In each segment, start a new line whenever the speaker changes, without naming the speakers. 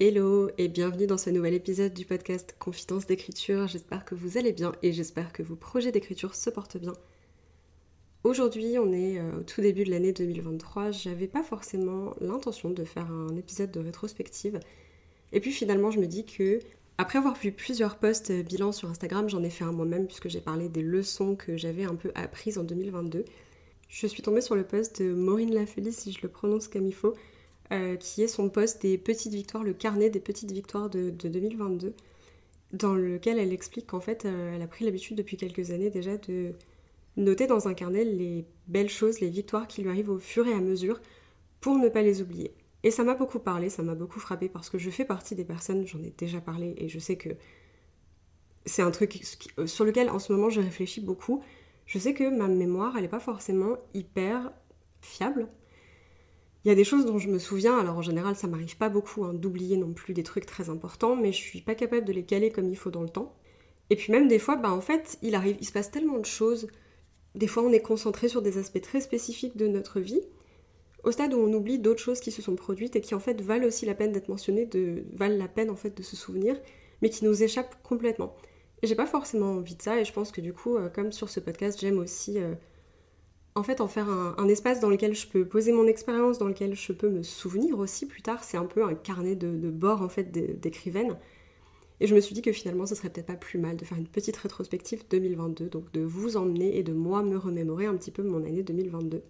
Hello et bienvenue dans ce nouvel épisode du podcast Confidence d'écriture. J'espère que vous allez bien et j'espère que vos projets d'écriture se portent bien. Aujourd'hui, on est euh, au tout début de l'année 2023. J'avais pas forcément l'intention de faire un épisode de rétrospective. Et puis finalement, je me dis que après avoir vu plusieurs posts euh, bilan sur Instagram, j'en ai fait un moi-même puisque j'ai parlé des leçons que j'avais un peu apprises en 2022. Je suis tombée sur le post de Maureen Lafeli, si je le prononce comme il faut, euh, qui est son poste des petites victoires, le carnet des petites victoires de, 2022, dans lequel elle explique qu'en fait, euh, elle a pris l'habitude depuis quelques années déjà de noter dans un carnet les belles choses, les victoires qui lui arrivent au fur et à mesure pour ne pas les oublier. Et ça m'a beaucoup parlé, ça m'a beaucoup frappé parce que je fais partie des personnes, j'en ai déjà parlé et je sais que c'est un truc euh, sur lequel en ce moment je réfléchis beaucoup. Je sais que ma mémoire, elle n'est pas forcément hyper fiable. Il y a des choses dont je me souviens, alors en général ça m'arrive pas beaucoup hein, d'oublier non plus des trucs très importants, mais je suis pas capable de les caler comme il faut dans le temps. Et puis même des fois, bah en fait, il arrive, il se passe tellement de choses. Des fois on est concentré sur des aspects très spécifiques de notre vie, au stade où on oublie d'autres choses qui se sont produites et qui en fait valent aussi la peine d'être mentionnées, de, valent la peine en fait de se souvenir, mais qui nous échappent complètement. Et j'ai pas forcément envie de ça, et je pense que du coup, euh, comme sur ce podcast, j'aime aussi euh, en fait en faire un, espace dans lequel je peux poser mon expérience, dans lequel je peux me souvenir aussi plus tard. C'est un peu un carnet de, bord en fait d'écrivaine. Et je me suis dit que finalement ce serait peut-être pas plus mal de faire une petite rétrospective 2022, donc de vous emmener et de moi me remémorer un petit peu mon année 2022.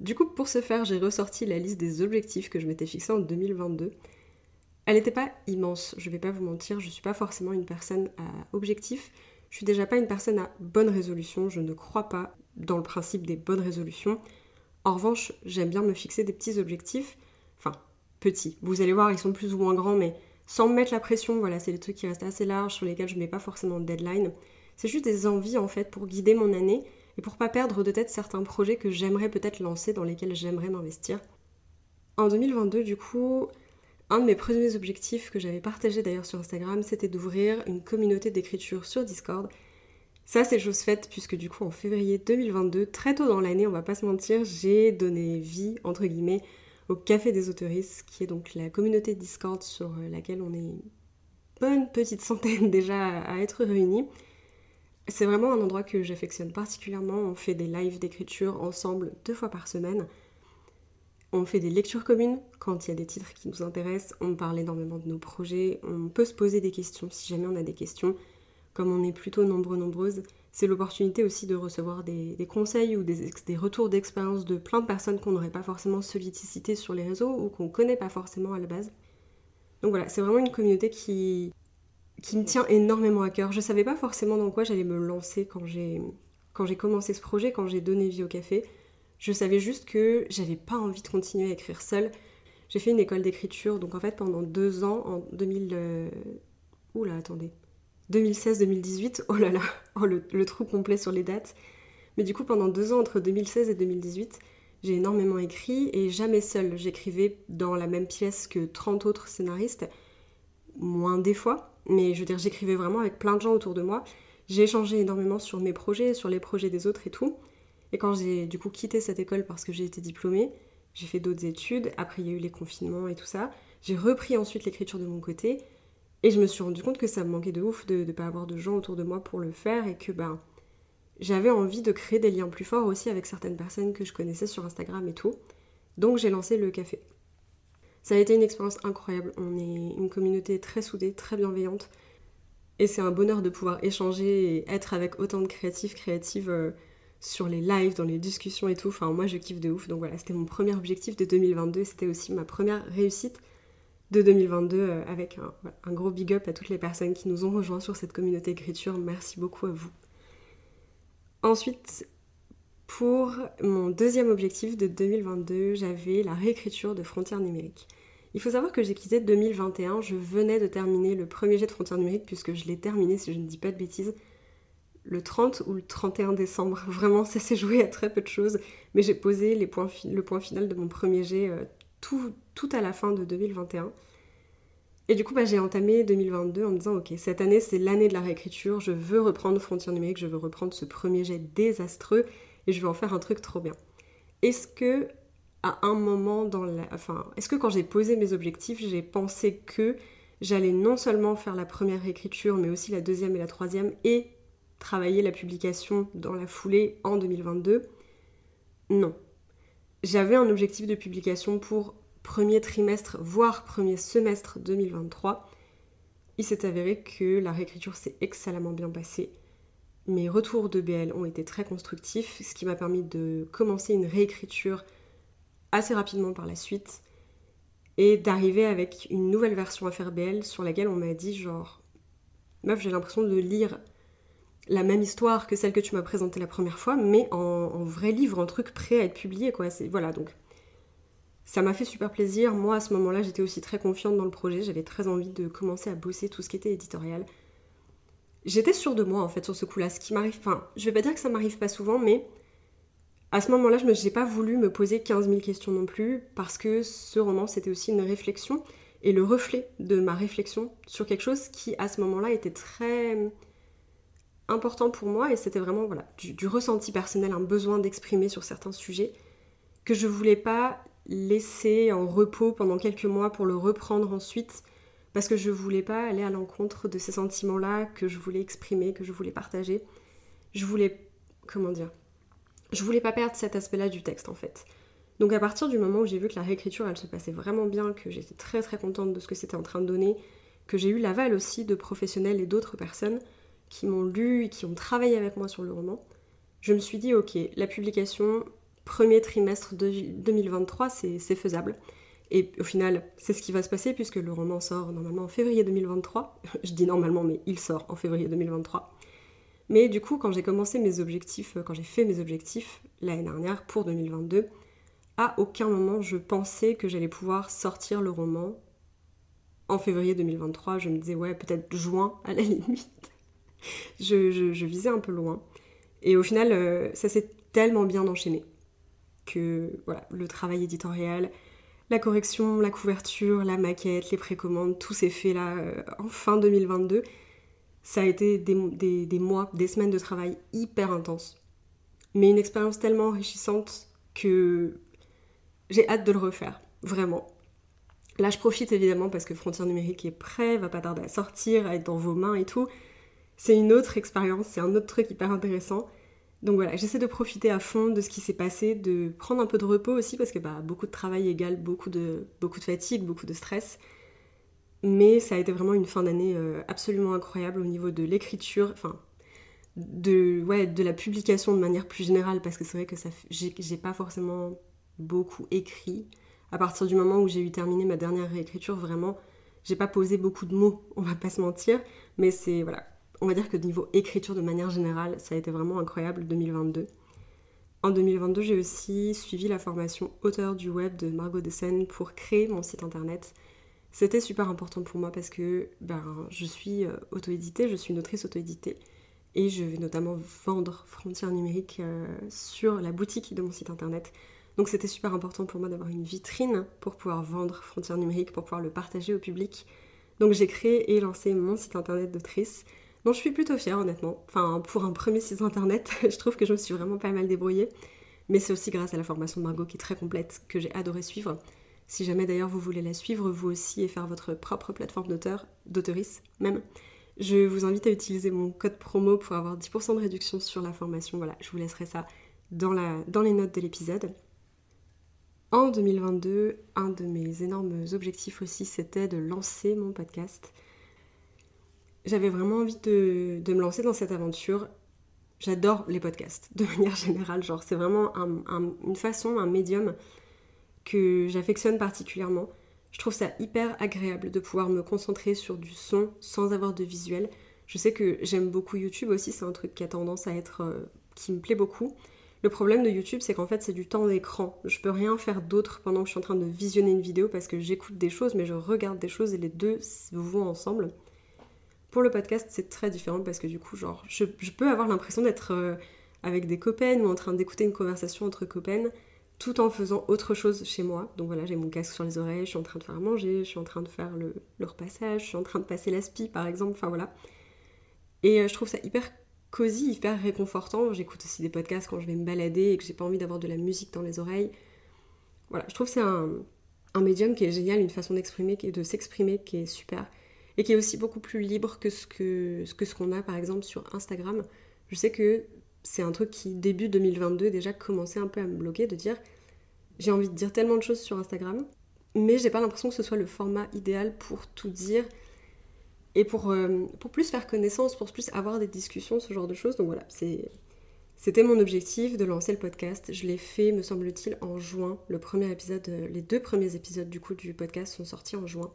Du coup, pour ce faire, j'ai ressorti la liste des objectifs que je m'étais fixé en 2022. Elle n'était pas immense, je vais pas vous mentir, je suis pas forcément une personne à objectif. Je suis déjà pas une personne à bonne résolution, je ne crois pas dans le principe des bonnes résolutions. En revanche, j'aime bien me fixer des petits objectifs, enfin petits. Vous allez voir, ils sont plus ou moins grands, mais sans me mettre la pression, voilà, c'est des trucs qui restent assez larges, sur lesquels je ne mets pas forcément de deadline. C'est juste des envies en fait pour guider mon année et pour pas perdre de tête certains projets que j'aimerais peut-être lancer, dans lesquels j'aimerais m'investir. En 2022, du coup, un de mes premiers objectifs que j'avais partagé d'ailleurs sur Instagram, c'était d'ouvrir une communauté d'écriture sur Discord ça, c'est chose faite, puisque du coup, en février 2022, très tôt dans l'année, on va pas se mentir, j'ai donné vie, entre guillemets, au Café des Autoristes, qui est donc la communauté Discord sur laquelle on est une bonne petite centaine déjà à être réunis. C'est vraiment un endroit que j'affectionne particulièrement. On fait des lives d'écriture ensemble deux fois par semaine. On fait des lectures communes quand il y a des titres qui nous intéressent. On parle énormément de nos projets. On peut se poser des questions si jamais on a des questions comme on est plutôt nombreux, nombreuses, c'est l'opportunité aussi de recevoir des, conseils ou des, retours d'expérience de plein de personnes qu'on n'aurait pas forcément sollicité sur les réseaux ou qu'on ne connaît pas forcément à la base. Donc voilà, c'est vraiment une communauté qui, qui me tient énormément à cœur. Je ne savais pas forcément dans quoi j'allais me lancer quand j'ai, quand j'ai commencé ce projet, quand j'ai donné vie au café. Je savais juste que j'avais pas envie de continuer à écrire seule. J'ai fait une école d'écriture, donc en fait pendant deux ans, en 2000... Euh... Oula, attendez. 2016-2018, oh là là, oh le, trou complet sur les dates. Mais du coup, pendant deux ans, entre 2016 et 2018, j'ai énormément écrit et jamais seule. J'écrivais dans la même pièce que 30 autres scénaristes, moins des fois, mais je veux dire, j'écrivais vraiment avec plein de gens autour de moi. J'ai échangé énormément sur mes projets, sur les projets des autres et tout. Et quand j'ai du coup quitté cette école parce que j'ai été diplômée, j'ai fait d'autres études, après il y a eu les confinements et tout ça, j'ai repris ensuite l'écriture de mon côté, et je me suis rendu compte que ça me manquait de ouf de ne pas avoir de gens autour de moi pour le faire et que ben, j'avais envie de créer des liens plus forts aussi avec certaines personnes que je connaissais sur Instagram et tout. Donc j'ai lancé le café. Ça a été une expérience incroyable. On est une communauté très soudée, très bienveillante. Et c'est un bonheur de pouvoir échanger et être avec autant de créatifs, créatives euh, sur les lives, dans les discussions et tout. Enfin, moi je kiffe de ouf. Donc voilà, c'était mon premier objectif de 2022. C'était aussi ma première réussite de 2022 euh, avec un, gros big up à toutes les personnes qui nous ont rejoints sur cette communauté écriture. Merci beaucoup à vous. Ensuite, pour mon deuxième objectif de 2022, j'avais la réécriture de Frontières numériques. Il faut savoir que j'ai quitté 2021, je venais de terminer le premier jet de frontières numériques puisque je l'ai terminé, si je ne dis pas de bêtises, le 30 ou le 31 décembre. Vraiment, ça s'est joué à très peu de choses, mais j'ai posé le point final de mon premier jet euh, tout, à la fin de 2021. Et du coup, bah, j'ai entamé 2022 en me disant, ok, cette année, c'est l'année de la réécriture, je veux reprendre Frontières numériques, je veux reprendre ce premier jet désastreux, et je veux en faire un truc trop bien. Est-ce que, à un moment dans la... Enfin, est-ce que quand j'ai posé mes objectifs, j'ai pensé que j'allais non seulement faire la première réécriture, mais aussi la deuxième et la troisième, et travailler la publication dans la foulée en 2022 Non. J'avais un objectif de publication pour premier trimestre, voire premier semestre 2023, il s'est avéré que la réécriture s'est excellemment bien passée. Mes retours de BL ont été très constructifs, ce qui m'a permis de commencer une réécriture assez rapidement par la suite et d'arriver avec une nouvelle version à faire BL sur laquelle on m'a dit genre meuf j'ai l'impression de lire la même histoire que celle que tu m'as présentée la première fois mais en, en, vrai livre, un truc prêt à être publié quoi. Voilà donc ça m'a fait super plaisir. Moi, à ce moment-là, j'étais aussi très confiante dans le projet. J'avais très envie de commencer à bosser tout ce qui était éditorial. J'étais sûre de moi, en fait, sur ce coup-là. Ce qui m'arrive... Enfin, je vais pas dire que ça m'arrive pas souvent, mais... À ce moment-là, je n'ai pas voulu me poser 15 000 questions non plus, parce que ce roman, c'était aussi une réflexion, et le reflet de ma réflexion sur quelque chose qui, à ce moment-là, était très important pour moi, et c'était vraiment du ressenti personnel, un besoin d'exprimer sur certains sujets, que je voulais pas laisser en repos pendant quelques mois pour le reprendre ensuite parce que je voulais pas aller à l'encontre de ces sentiments-là que je voulais exprimer, que je voulais partager. Je voulais comment dire Je voulais pas perdre cet aspect-là du texte en fait. Donc à partir du moment où j'ai vu que la réécriture elle se passait vraiment bien, que j'étais très très contente de ce que c'était en train de donner, que j'ai eu l'aval aussi de professionnels et d'autres personnes qui m'ont lu et qui ont travaillé avec moi sur le roman, je me suis dit ok, la publication, premier trimestre de 2023, c'est faisable. Et au final, c'est ce qui va se passer puisque le roman sort normalement en février 2023. Je dis normalement, mais il sort en février 2023. Mais du coup, quand j'ai commencé mes objectifs, quand j'ai fait mes objectifs l'année dernière pour 2022, à aucun moment je pensais que j'allais pouvoir sortir le roman en février 2023. Je me disais, ouais, peut-être juin à la limite. Je, visais un peu loin. Et au final, euh, ça s'est tellement bien enchaîné que voilà, le travail éditorial, la correction, la couverture, la maquette, les précommandes, tout s'est fait là euh, en fin 2022. Ça a été des, des, mois, des semaines de travail hyper intenses. Mais une expérience tellement enrichissante que j'ai hâte de le refaire, vraiment. Là, je profite évidemment parce que Frontières numérique est prêt, va pas tarder à sortir, à être dans vos mains et tout. C'est une autre expérience, c'est un autre truc hyper intéressant. Donc voilà, j'essaie de profiter à fond de ce qui s'est passé, de prendre un peu de repos aussi parce que bah, beaucoup de travail égale beaucoup de, beaucoup de fatigue, beaucoup de stress. Mais ça a été vraiment une fin d'année euh, absolument incroyable au niveau de l'écriture, enfin de, ouais, de la publication de manière plus générale parce que c'est vrai que j'ai pas forcément beaucoup écrit. À partir du moment où j'ai eu terminé ma dernière réécriture, vraiment, j'ai pas posé beaucoup de mots, on va pas se mentir, mais c'est voilà, on va dire que niveau écriture de manière générale, ça a été vraiment incroyable 2022. En 2022, j'ai aussi suivi la formation auteur du web de Margot Dessen pour créer mon site internet. C'était super important pour moi parce que ben, je suis euh, auto-éditée, je suis une autrice auto-éditée et je vais notamment vendre Frontières numériques euh, sur la boutique de mon site internet. Donc c'était super important pour moi d'avoir une vitrine pour pouvoir vendre Frontières numériques, pour pouvoir le partager au public. Donc j'ai créé et lancé mon site internet d'autrice dont je suis plutôt fière honnêtement. Enfin, pour un premier site internet, je trouve que je me suis vraiment pas mal débrouillée. Mais c'est aussi grâce à la formation de Margot qui est très complète, que j'ai adoré suivre. Si jamais d'ailleurs vous voulez la suivre, vous aussi, et faire votre propre plateforme d'auteur, d'auteurice même, je vous invite à utiliser mon code promo pour avoir 10% de réduction sur la formation. Voilà, je vous laisserai ça dans, la, dans les notes de l'épisode. En 2022, un de mes énormes objectifs aussi, c'était de lancer mon podcast j'avais vraiment envie de, me lancer dans cette aventure. J'adore les podcasts, de manière générale. Genre, c'est vraiment une façon, un médium que j'affectionne particulièrement. Je trouve ça hyper agréable de pouvoir me concentrer sur du son sans avoir de visuel. Je sais que j'aime beaucoup YouTube aussi, c'est un truc qui a tendance à être. Euh, qui me plaît beaucoup. Le problème de YouTube, c'est qu'en fait, c'est du temps d'écran. Je peux rien faire d'autre pendant que je suis en train de visionner une vidéo parce que j'écoute des choses, mais je regarde des choses et les deux vont ensemble. Pour le podcast, c'est très différent parce que du coup, genre, je, peux avoir l'impression d'être euh, avec des copains ou en train d'écouter une conversation entre copains tout en faisant autre chose chez moi. Donc voilà, j'ai mon casque sur les oreilles, je suis en train de faire manger, je suis en train de faire le, repassage, je suis en train de passer l'aspi par exemple, enfin voilà. Et euh, je trouve ça hyper cosy, hyper réconfortant. J'écoute aussi des podcasts quand je vais me balader et que j'ai pas envie d'avoir de la musique dans les oreilles. Voilà, je trouve que c'est un, médium qui est génial, une façon d'exprimer, de s'exprimer qui est super et qui est aussi beaucoup plus libre que ce ce que ce qu'on a par exemple sur Instagram. Je sais que c'est un truc qui début 2022 déjà commençait un peu à me bloquer de dire j'ai envie de dire tellement de choses sur Instagram, mais j'ai pas l'impression que ce soit le format idéal pour tout dire et pour, euh, pour plus faire connaissance, pour plus avoir des discussions, ce genre de choses. Donc voilà, c'était mon objectif de lancer le podcast. Je l'ai fait, me semble-t-il, en juin. Le premier épisode, euh, les deux premiers épisodes du coup du podcast sont sortis en juin.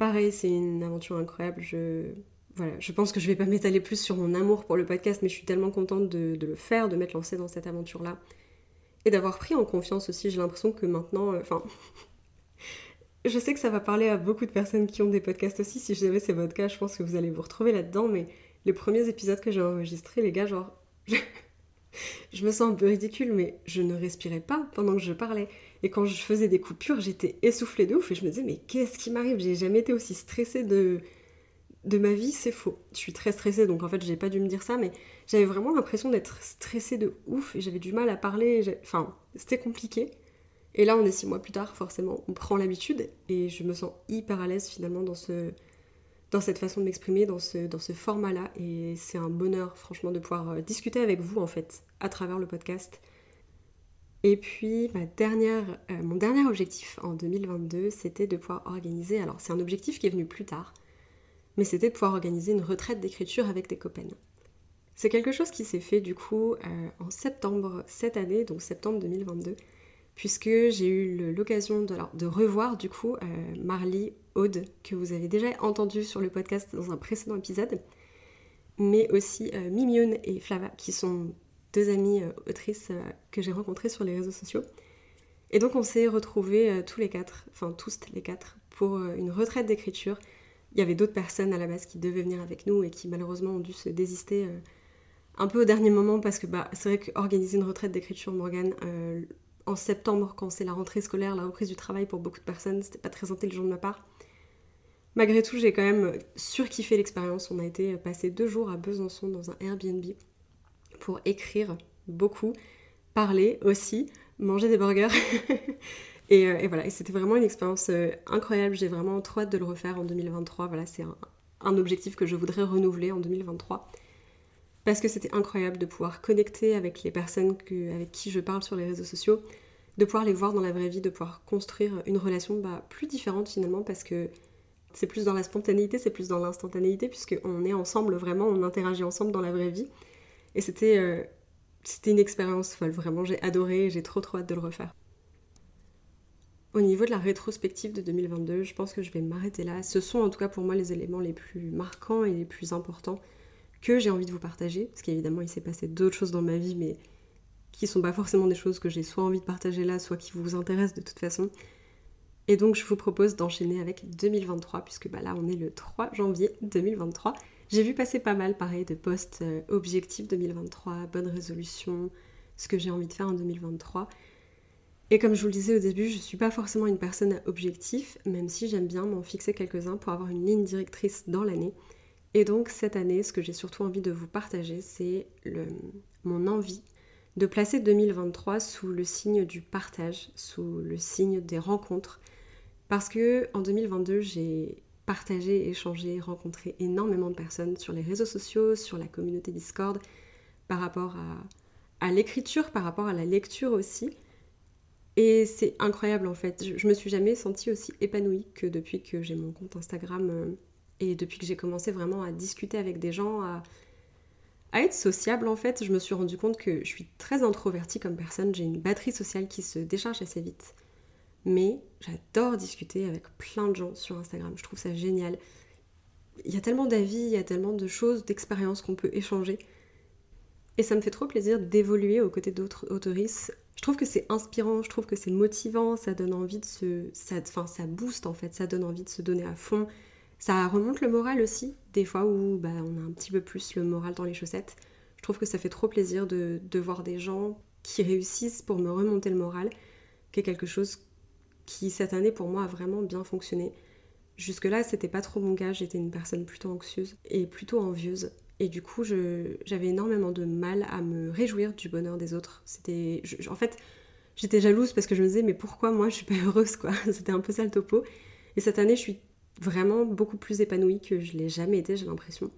Pareil, c'est une aventure incroyable. Je, voilà, je pense que je vais pas m'étaler plus sur mon amour pour le podcast, mais je suis tellement contente de, le faire, de m'être lancée dans cette aventure-là. Et d'avoir pris en confiance aussi, j'ai l'impression que maintenant, euh, enfin, je sais que ça va parler à beaucoup de personnes qui ont des podcasts aussi. Si jamais c'est votre cas, je pense que vous allez vous retrouver là-dedans. Mais les premiers épisodes que j'ai enregistrés, les gars, genre. je me sens un peu ridicule, mais je ne respirais pas pendant que je parlais. Et quand je faisais des coupures, j'étais essoufflée de ouf. Et je me disais, mais qu'est-ce qui m'arrive? J'ai jamais été aussi stressée de, de ma vie, c'est faux. Je suis très stressée, donc en fait, j'ai pas dû me dire ça, mais j'avais vraiment l'impression d'être stressée de ouf et j'avais du mal à parler. Enfin, c'était compliqué. Et là, on est six mois plus tard, forcément, on prend l'habitude et je me sens hyper à l'aise finalement dans, ce, dans cette façon de m'exprimer, dans ce, dans ce format-là. Et c'est un bonheur, franchement, de pouvoir euh, discuter avec vous, en fait, à travers le podcast. Et puis, ma dernière, euh, mon dernier objectif en 2022, c'était de pouvoir organiser. Alors, c'est un objectif qui est venu plus tard, mais c'était de pouvoir organiser une retraite d'écriture avec des copains. C'est quelque chose qui s'est fait du coup euh, en septembre cette année, donc septembre 2022 puisque j'ai eu l'occasion de, revoir du coup euh, Aude, que vous avez déjà entendu sur le podcast dans un précédent épisode, mais aussi euh, et Flava, qui sont deux amies euh, autrices euh, que j'ai rencontrées sur les réseaux sociaux. Et donc on s'est retrouvés tous les quatre, enfin tous les quatre, pour une retraite d'écriture. Il y avait d'autres personnes à la base qui devaient venir avec nous et qui malheureusement ont dû se désister un peu au dernier moment parce que bah, c'est vrai qu'organiser une retraite d'écriture, Morgane, en septembre, quand c'est la rentrée scolaire, la reprise du travail pour beaucoup de personnes, c'était pas très intelligent de ma part. Malgré tout, j'ai quand même surkiffé l'expérience. On a été passer deux jours à Besançon dans un Airbnb pour écrire beaucoup, parler aussi, manger des burgers. Euh, et, voilà, c'était vraiment une expérience euh, incroyable. J'ai vraiment trop hâte de le refaire en 2023. Voilà, c'est un, objectif que je voudrais renouveler en 2023 parce que c'était incroyable de pouvoir connecter avec les personnes avec qui je parle sur les réseaux sociaux, de pouvoir les voir dans la vraie vie, de pouvoir construire une relation bah, plus différente finalement parce que c'est plus dans la spontanéité, c'est plus dans l'instantanéité puisqu'on est ensemble vraiment, on interagit ensemble dans la vraie vie. Et c'était euh, c'était une expérience folle, vraiment j'ai adoré, j'ai trop trop hâte de le refaire. Au niveau de la rétrospective de 2022, je pense que je vais m'arrêter là. Ce sont en tout cas pour moi les éléments les plus marquants et les plus importants que j'ai envie de vous partager, parce qu'évidemment il s'est passé d'autres choses dans ma vie, mais qui sont pas forcément des choses que j'ai soit envie de partager là, soit qui vous intéressent de toute façon. Et donc je vous propose d'enchaîner avec 2023, puisque bah là on est le 3 janvier 2023. J'ai vu passer pas mal pareil de posts euh, objectifs 2023, bonnes résolutions, ce que j'ai envie de faire en 2023. Et comme je vous le disais au début, je suis pas forcément une personne à objectif, même si j'aime bien m'en fixer quelques-uns pour avoir une ligne directrice dans l'année. Et donc cette année, ce que j'ai surtout envie de vous partager, c'est mon envie de placer 2023 sous le signe du partage, sous le signe des rencontres. Parce que en 2022, j'ai partagé, échangé, rencontré énormément de personnes sur les réseaux sociaux, sur la communauté Discord, par rapport à, à l'écriture, par rapport à la lecture aussi. Et c'est incroyable en fait. Je, je, me suis jamais sentie aussi épanouie que depuis que j'ai mon compte Instagram euh, et depuis que j'ai commencé vraiment à discuter avec des gens, à, être sociable en fait, je me suis rendu compte que je suis très introvertie comme personne, j'ai une batterie sociale qui se décharge assez vite. Mais j'adore discuter avec plein de gens sur Instagram, je trouve ça génial. Il y a tellement d'avis, il y a tellement de choses, d'expériences qu'on peut échanger. Et ça me fait trop plaisir d'évoluer aux côtés d'autres autoristes. Je trouve que c'est inspirant, je trouve que c'est motivant, ça donne envie de se... Ça, enfin, ça booste en fait, ça donne envie de se donner à fond. Ça remonte le moral aussi, des fois où bah, on a un petit peu plus le moral dans les chaussettes. Je trouve que ça fait trop plaisir de, de voir des gens qui réussissent pour me remonter le moral, qui est quelque chose qui cette année pour moi a vraiment bien fonctionné. Jusque-là, c'était pas trop mon cas, j'étais une personne plutôt anxieuse et plutôt envieuse. Et du coup, j'avais énormément de mal à me réjouir du bonheur des autres. C'était, en fait, j'étais jalouse parce que je me disais, mais pourquoi moi je suis pas heureuse, quoi? C'était un peu ça le topo. Et cette année, je suis vraiment beaucoup plus épanouie que je l'ai jamais été, j'ai l'impression.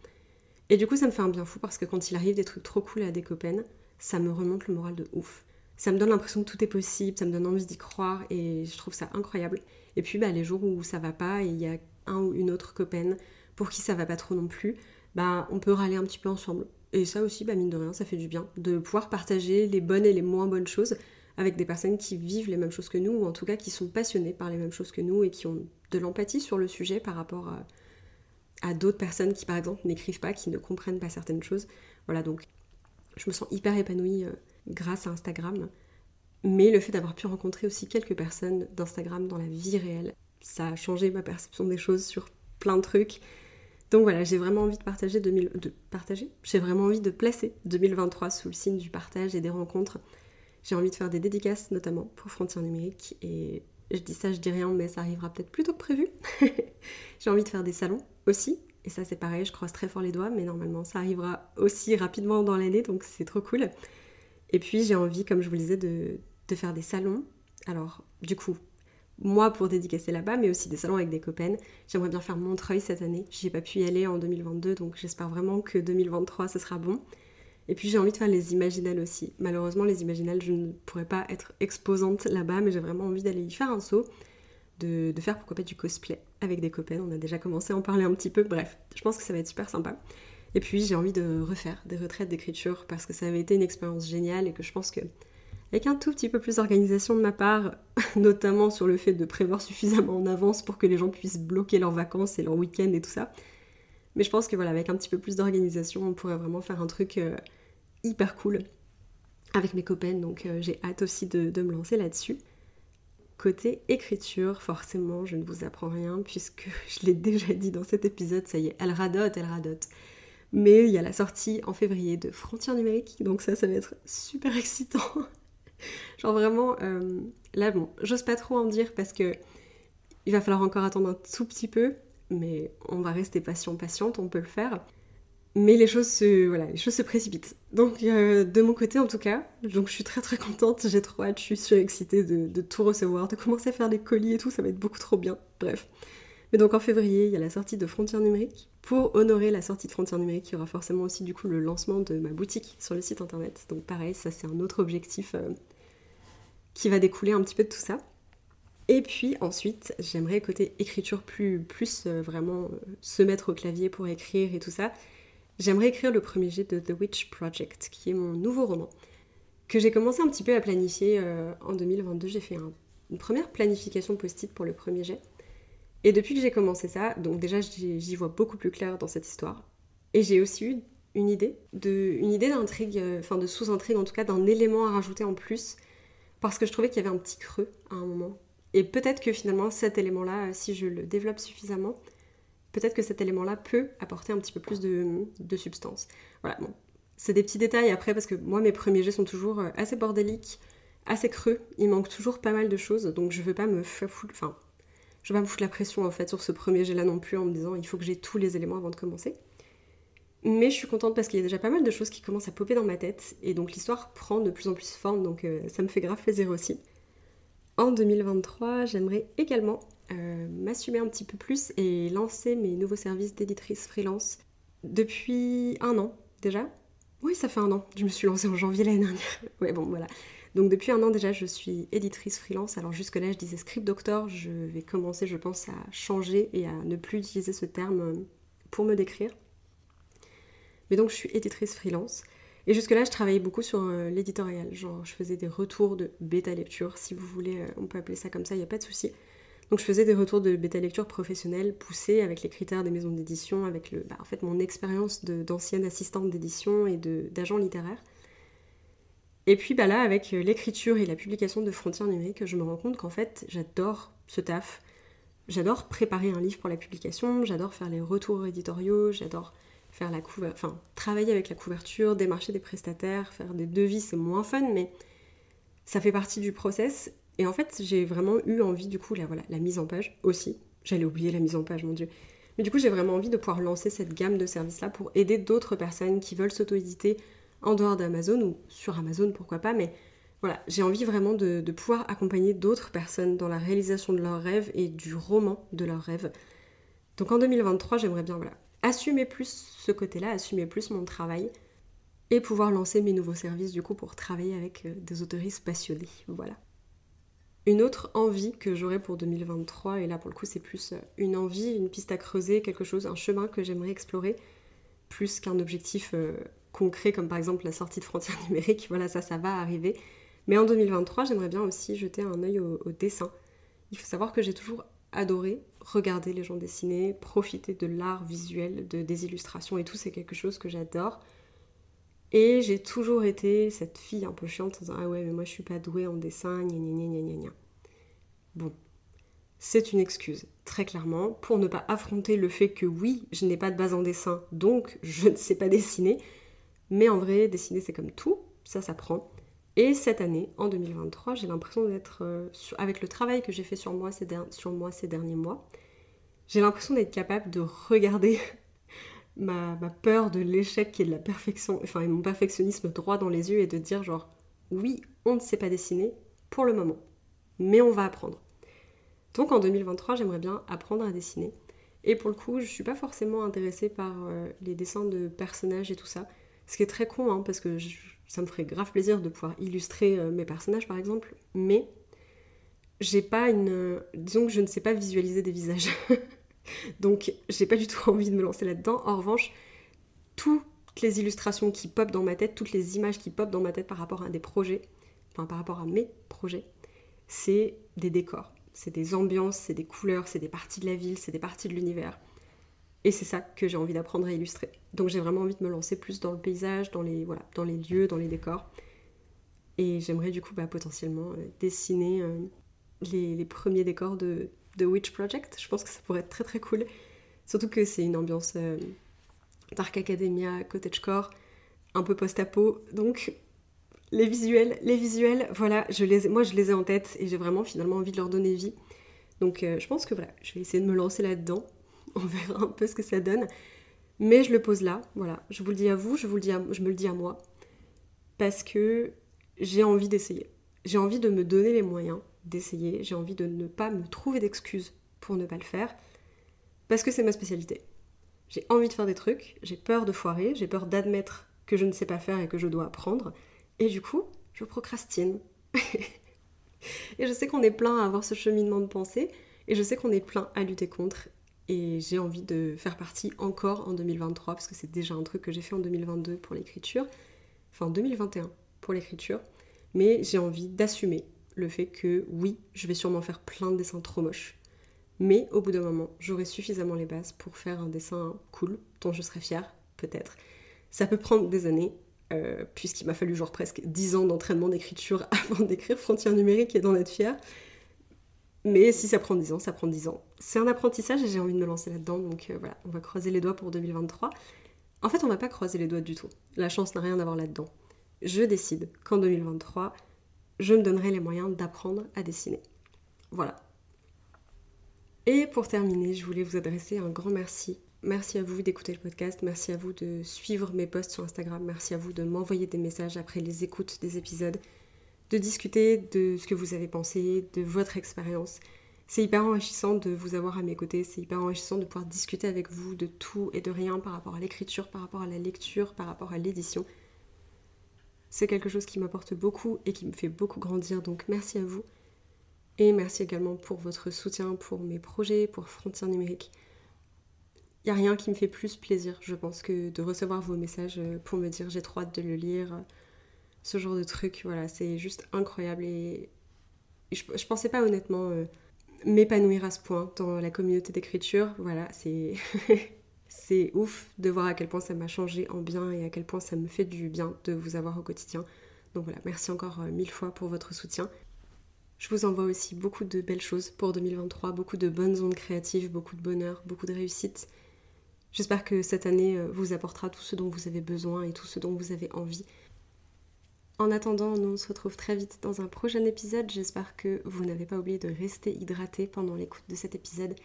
Et du coup, ça me fait un bien fou parce que quand il arrive des trucs trop cool à des copains, ça me remonte le moral de ouf. Ça me donne l'impression que tout est possible, ça me donne envie d'y croire et je trouve ça incroyable. Et puis, bah, les jours où ça va pas et il y a un ou une autre copaine pour qui ça va pas trop non plus, bah, on peut râler un petit peu ensemble. Et ça aussi, bah, mine de rien, ça fait du bien de pouvoir partager les bonnes et les moins bonnes choses avec des personnes qui vivent les mêmes choses que nous, ou en tout cas qui sont passionnées par les mêmes choses que nous et qui ont de l'empathie sur le sujet par rapport à, d'autres personnes qui, par exemple, n'écrivent pas, qui ne comprennent pas certaines choses. Voilà, donc je me sens hyper épanouie euh, grâce à Instagram. Mais le fait d'avoir pu rencontrer aussi quelques personnes d'Instagram dans la vie réelle, ça a changé ma perception des choses sur plein de trucs. Donc voilà, j'ai vraiment envie de partager 2000, de partager? J'ai vraiment envie de placer 2023 sous le signe du partage et des rencontres. J'ai envie de faire des dédicaces notamment pour Frontières numériques et je dis ça, je dis rien, mais ça arrivera peut-être plus tôt que prévu. j'ai envie de faire des salons aussi. Et ça c'est pareil, je croise très fort les doigts, mais normalement ça arrivera aussi rapidement dans l'année, donc c'est trop cool. Et puis j'ai envie, comme je vous le disais, de, faire des salons. Alors du coup, moi pour dédicacer là-bas, mais aussi des salons avec des copaines. J'aimerais bien faire Montreuil cette année. J'ai pas pu y aller en 2022, donc j'espère vraiment que 2023 ce sera bon. Et puis j'ai envie de faire les imaginales aussi. Malheureusement, les imaginales, je ne pourrais pas être exposante là-bas, mais j'ai vraiment envie d'aller y faire un saut, de, de, faire pourquoi pas du cosplay avec des copaines. On a déjà commencé à en parler un petit peu. Bref, je pense que ça va être super sympa. Et puis j'ai envie de refaire des retraites d'écriture parce que ça avait été une expérience géniale et que je pense que avec un tout petit peu plus d'organisation de ma part, notamment sur le fait de prévoir suffisamment en avance pour que les gens puissent bloquer leurs vacances et leurs week-ends et tout ça. Mais je pense que voilà, avec un petit peu plus d'organisation, on pourrait vraiment faire un truc euh, hyper cool avec mes copains, donc euh, j'ai hâte aussi de me lancer là-dessus. Côté écriture, forcément, je ne vous apprends rien puisque je l'ai déjà dit dans cet épisode, ça y est, elle radote, elle radote. Mais il y a la sortie en février de Frontières numériques, donc ça, ça va être super excitant. Genre vraiment, euh, là bon, j'ose pas trop en dire parce que il va falloir encore attendre un tout petit peu, mais on va rester patient, patiente, on peut le faire. Mais les choses se, voilà, les choses se précipitent. Donc euh, de mon côté en tout cas, donc je suis très très contente, j'ai trop hâte, je suis surexcitée de, de tout recevoir, de commencer à faire des colis et tout, ça va être beaucoup trop bien. Bref. Mais donc en février, il y a la sortie de Frontières numériques. Pour honorer la sortie de Frontières numériques, il y aura forcément aussi du coup le lancement de ma boutique sur le site internet. Donc pareil, ça c'est un autre objectif euh, qui va découler un petit peu de tout ça. Et puis ensuite, j'aimerais côté écriture plus, plus euh, vraiment euh, se mettre au clavier pour écrire et tout ça. J'aimerais écrire le premier jet de The Witch Project, qui est mon nouveau roman, que j'ai commencé un petit peu à planifier en 2022. J'ai fait une première planification post-it pour le premier jet. Et depuis que j'ai commencé ça, donc déjà j'y vois beaucoup plus clair dans cette histoire. Et j'ai aussi eu une idée, idée d'intrigue, enfin de sous-intrigue en tout cas, d'un élément à rajouter en plus parce que je trouvais qu'il y avait un petit creux à un moment. Et peut-être que finalement cet élément-là, si je le développe suffisamment, peut-être que cet élément-là peut apporter un petit peu plus de, substance. Voilà, bon. C'est des petits détails après parce que moi mes premiers jets sont toujours euh, assez bordéliques, assez creux, il manque toujours pas mal de choses, donc je veux pas me foutre, je veux pas me foutre la pression en fait sur ce premier jet là non plus en me disant il faut que j'ai tous les éléments avant de commencer. Mais je suis contente parce qu'il y a déjà pas mal de choses qui commencent à popper dans ma tête et donc l'histoire prend de plus en plus forme donc euh, ça me fait grave plaisir aussi. En 2023, j'aimerais également euh, m'assumer un petit peu plus et lancer mes nouveaux services d'éditrice freelance depuis un an déjà. Oui, ça fait un an. Je me suis lancée en janvier l'année dernière. ouais, bon, voilà. Donc depuis un an déjà, je suis éditrice freelance. Alors jusque-là, je disais script doctor. Je vais commencer, je pense, à changer et à ne plus utiliser ce terme euh, pour me décrire. Mais donc je suis éditrice freelance. Et jusque-là, je travaillais beaucoup sur euh, l'éditorial. Genre, je faisais des retours de bêta lecture, si vous voulez, euh, on peut appeler ça comme ça, il n'y a pas de souci. Donc je faisais des retours de bêta lecture professionnels poussés avec les critères des maisons d'édition, avec le, bah, en fait, mon expérience d'ancienne assistante d'édition et d'agent littéraire. Et puis bah là, avec l'écriture et la publication de Frontières numériques, je me rends compte qu'en fait, j'adore ce taf. J'adore préparer un livre pour la publication, j'adore faire les retours éditoriaux, j'adore faire la travailler avec la couverture, démarcher des prestataires, faire des devis, c'est moins fun, mais ça fait partie du process. Et en fait, j'ai vraiment eu envie, du coup, la, voilà, la mise en page aussi. J'allais oublier la mise en page, mon Dieu. Mais du coup, j'ai vraiment envie de pouvoir lancer cette gamme de services-là pour aider d'autres personnes qui veulent s'auto-éditer en dehors d'Amazon ou sur Amazon, pourquoi pas. Mais voilà, j'ai envie vraiment de, pouvoir accompagner d'autres personnes dans la réalisation de leurs rêves et du roman de leurs rêves. Donc en 2023, j'aimerais bien voilà, assumer plus ce côté-là, assumer plus mon travail et pouvoir lancer mes nouveaux services du coup pour travailler avec euh, des autoristes passionnés. Voilà. Une autre envie que j'aurais pour 2023, et là pour le coup c'est plus euh, une envie, une piste à creuser, quelque chose, un chemin que j'aimerais explorer, plus qu'un objectif euh, concret comme par exemple la sortie de frontières numériques, voilà ça ça va arriver. Mais en 2023 j'aimerais bien aussi jeter un œil au, dessin. Il faut savoir que j'ai toujours adoré regarder les gens dessiner, profiter de l'art visuel, de, des illustrations et tout, c'est quelque chose que j'adore. Et j'ai toujours été cette fille un peu chiante en disant Ah ouais, mais moi je suis pas douée en dessin, gna gna gna gna gna. Bon, c'est une excuse, très clairement, pour ne pas affronter le fait que oui, je n'ai pas de base en dessin, donc je ne sais pas dessiner. Mais en vrai, dessiner c'est comme tout, ça s'apprend. Et cette année, en 2023, j'ai l'impression d'être, euh, avec le travail que j'ai fait sur moi ces, derniers mois, j'ai l'impression d'être capable de regarder ma, peur de l'échec et de la perfection, enfin mon perfectionnisme droit dans les yeux et de dire genre oui, on ne sait pas dessiner pour le moment, mais on va apprendre. Donc en 2023, j'aimerais bien apprendre à dessiner. Et pour le coup, je suis pas forcément intéressée par euh, les dessins de personnages et tout ça. Ce qui est très con, hein, parce que ça me ferait grave plaisir de pouvoir illustrer euh, mes personnages par exemple, mais j'ai pas une. Disons que je ne sais pas visualiser des visages. Donc j'ai pas du tout envie de me lancer là-dedans. En revanche, toutes les illustrations qui pop dans ma tête, toutes les images qui pop dans ma tête par rapport à des projets, enfin par rapport à mes projets, c'est des décors, c'est des ambiances, c'est des couleurs, c'est des parties de la ville, c'est des parties de l'univers. Et c'est ça que j'ai envie d'apprendre à illustrer. Donc j'ai vraiment envie de me lancer plus dans le paysage, dans les, voilà, dans les lieux, dans les décors. Et j'aimerais du coup bah, potentiellement euh, dessiner euh, les, premiers décors de, Witch Project. Je pense que ça pourrait être très très cool. Surtout que c'est une ambiance euh, Dark Academia, cottagecore, un peu post-apo. Donc les visuels, les visuels, voilà, je les, moi je les ai en tête et j'ai vraiment finalement envie de leur donner vie. Donc euh, je pense que voilà, je vais essayer de me lancer là-dedans. On verra un peu ce que ça donne. Mais je le pose là, voilà. Je vous le dis à vous, je, vous le dis je me le dis à moi. Parce que j'ai envie d'essayer. J'ai envie de me donner les moyens d'essayer, j'ai envie de ne pas me trouver d'excuses pour ne pas le faire, parce que c'est ma spécialité. J'ai envie de faire des trucs, j'ai peur de foirer, j'ai peur d'admettre que je ne sais pas faire et que je dois apprendre, et du coup, je procrastine. et je sais qu'on est plein à avoir ce cheminement de pensée, et je sais qu'on est plein à lutter contre, et j'ai envie de faire partie encore en 2023, parce que c'est déjà un truc que j'ai fait en 2022 pour l'écriture, enfin en 2021 pour l'écriture, mais j'ai envie d'assumer le fait que oui, je vais sûrement faire plein de dessins trop moches. Mais au bout d'un moment, j'aurai suffisamment les bases pour faire un dessin cool, dont je serai fière, peut-être. Ça peut prendre des années, euh, puisqu'il m'a fallu genre presque 10 ans d'entraînement d'écriture avant d'écrire Frontières numériques et d'en être fière. Mais si ça prend 10 ans, ça prend 10 ans. C'est un apprentissage et j'ai envie de me lancer là-dedans, donc euh, voilà, on va croiser les doigts pour 2023. En fait, on va pas croiser les doigts du tout. La chance n'a rien à voir là-dedans. Je décide qu'en 2023, je me donnerai les moyens d'apprendre à dessiner. Voilà. Et pour terminer, je voulais vous adresser un grand merci. Merci à vous d'écouter le podcast, merci à vous de suivre mes posts sur Instagram, merci à vous de m'envoyer des messages après les écoutes des épisodes, de discuter de ce que vous avez pensé, de votre expérience. C'est hyper enrichissant de vous avoir à mes côtés, c'est hyper enrichissant de pouvoir discuter avec vous de tout et de rien par rapport à l'écriture, par rapport à la lecture, par rapport à l'édition. C'est quelque chose qui m'apporte beaucoup et qui me fait beaucoup grandir, donc merci à vous. Et merci également pour votre soutien pour mes projets, pour Frontières numériques. Il n'y a rien qui me fait plus plaisir, je pense, que de recevoir vos messages euh, pour me dire j'ai trop hâte de le lire. Ce genre de truc, voilà, c'est juste incroyable. Et je, je pensais pas honnêtement euh, m'épanouir à ce point dans la communauté d'écriture. Voilà, c'est ouf de voir à quel point ça m'a changé en bien et à quel point ça me fait du bien de vous avoir au quotidien. Donc voilà, merci encore euh, mille fois pour votre soutien. Je vous envoie aussi beaucoup de belles choses pour 2023, beaucoup de bonnes ondes créatives, beaucoup de bonheur, beaucoup de réussite. J'espère que cette année euh, vous apportera tout ce dont vous avez besoin et tout ce dont vous avez envie. En attendant, nous on se retrouve très vite dans un prochain épisode. J'espère que vous n'avez pas oublié de rester hydraté pendant l'écoute de cet épisode.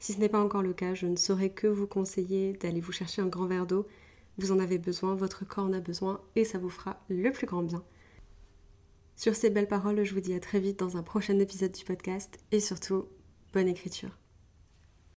Si ce n'est pas encore le cas, je ne saurais que vous conseiller d'aller vous chercher un grand verre d'eau. Vous en avez besoin, votre corps en a besoin et ça vous fera le plus grand bien. Sur ces belles paroles, je vous dis à très vite dans un prochain épisode du podcast et surtout, bonne écriture.